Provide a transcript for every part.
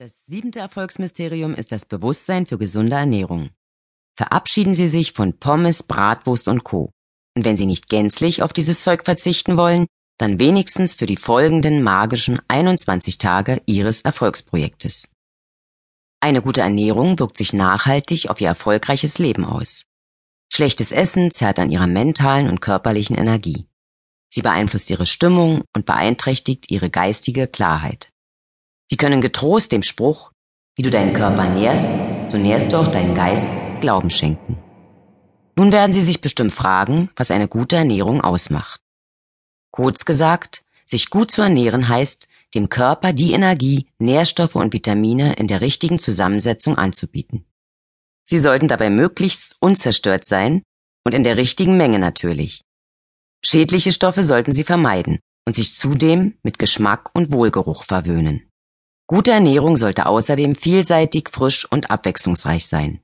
Das siebente Erfolgsmysterium ist das Bewusstsein für gesunde Ernährung. Verabschieden Sie sich von Pommes, Bratwurst und Co. Und wenn Sie nicht gänzlich auf dieses Zeug verzichten wollen, dann wenigstens für die folgenden magischen 21 Tage Ihres Erfolgsprojektes. Eine gute Ernährung wirkt sich nachhaltig auf Ihr erfolgreiches Leben aus. Schlechtes Essen zerrt an Ihrer mentalen und körperlichen Energie. Sie beeinflusst Ihre Stimmung und beeinträchtigt Ihre geistige Klarheit. Sie können getrost dem Spruch, wie du deinen Körper nährst, so nährst du auch deinen Geist, Glauben schenken. Nun werden Sie sich bestimmt fragen, was eine gute Ernährung ausmacht. Kurz gesagt, sich gut zu ernähren heißt, dem Körper die Energie, Nährstoffe und Vitamine in der richtigen Zusammensetzung anzubieten. Sie sollten dabei möglichst unzerstört sein und in der richtigen Menge natürlich. Schädliche Stoffe sollten Sie vermeiden und sich zudem mit Geschmack und Wohlgeruch verwöhnen. Gute Ernährung sollte außerdem vielseitig, frisch und abwechslungsreich sein.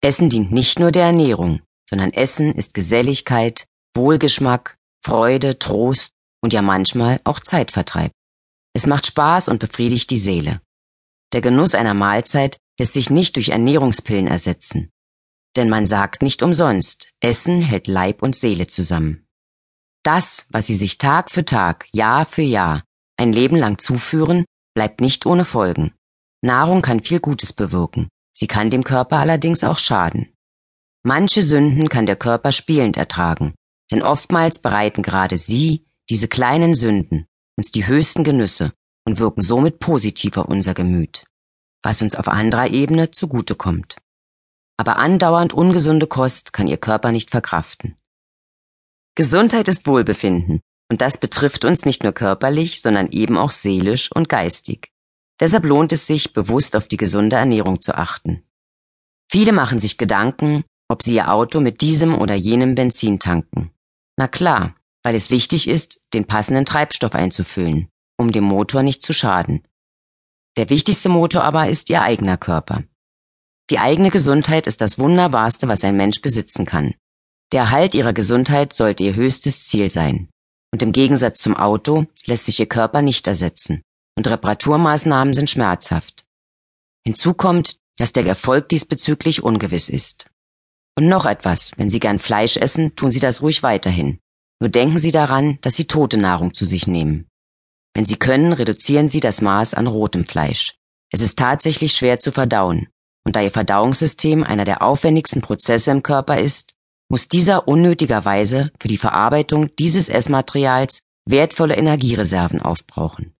Essen dient nicht nur der Ernährung, sondern Essen ist Geselligkeit, Wohlgeschmack, Freude, Trost und ja manchmal auch Zeitvertreib. Es macht Spaß und befriedigt die Seele. Der Genuss einer Mahlzeit lässt sich nicht durch Ernährungspillen ersetzen. Denn man sagt nicht umsonst, Essen hält Leib und Seele zusammen. Das, was Sie sich Tag für Tag, Jahr für Jahr, ein Leben lang zuführen, bleibt nicht ohne Folgen. Nahrung kann viel Gutes bewirken, sie kann dem Körper allerdings auch schaden. Manche Sünden kann der Körper spielend ertragen, denn oftmals bereiten gerade sie, diese kleinen Sünden, uns die höchsten Genüsse und wirken somit positiv auf unser Gemüt, was uns auf anderer Ebene zugutekommt. Aber andauernd ungesunde Kost kann ihr Körper nicht verkraften. Gesundheit ist Wohlbefinden, und das betrifft uns nicht nur körperlich, sondern eben auch seelisch und geistig. Deshalb lohnt es sich, bewusst auf die gesunde Ernährung zu achten. Viele machen sich Gedanken, ob sie ihr Auto mit diesem oder jenem Benzin tanken. Na klar, weil es wichtig ist, den passenden Treibstoff einzufüllen, um dem Motor nicht zu schaden. Der wichtigste Motor aber ist ihr eigener Körper. Die eigene Gesundheit ist das Wunderbarste, was ein Mensch besitzen kann. Der Erhalt ihrer Gesundheit sollte ihr höchstes Ziel sein. Und im Gegensatz zum Auto lässt sich ihr Körper nicht ersetzen und Reparaturmaßnahmen sind schmerzhaft. Hinzu kommt, dass der Erfolg diesbezüglich ungewiss ist. Und noch etwas, wenn Sie gern Fleisch essen, tun Sie das ruhig weiterhin. Nur denken Sie daran, dass Sie tote Nahrung zu sich nehmen. Wenn Sie können, reduzieren Sie das Maß an rotem Fleisch. Es ist tatsächlich schwer zu verdauen, und da Ihr Verdauungssystem einer der aufwendigsten Prozesse im Körper ist, muss dieser unnötigerweise für die Verarbeitung dieses Essmaterials wertvolle Energiereserven aufbrauchen.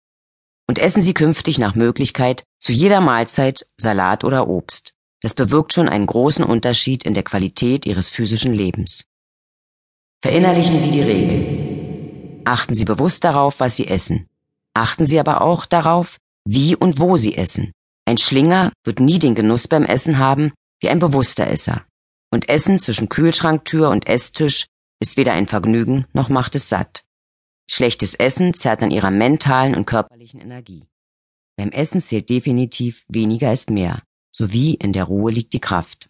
Und essen Sie künftig nach Möglichkeit zu jeder Mahlzeit Salat oder Obst. Das bewirkt schon einen großen Unterschied in der Qualität Ihres physischen Lebens. Verinnerlichen Sie die Regel. Achten Sie bewusst darauf, was Sie essen. Achten Sie aber auch darauf, wie und wo Sie essen. Ein Schlinger wird nie den Genuss beim Essen haben wie ein bewusster Esser. Und Essen zwischen Kühlschranktür und Esstisch ist weder ein Vergnügen noch macht es satt. Schlechtes Essen zerrt an ihrer mentalen und körperlichen Energie. Beim Essen zählt definitiv weniger ist mehr, sowie in der Ruhe liegt die Kraft.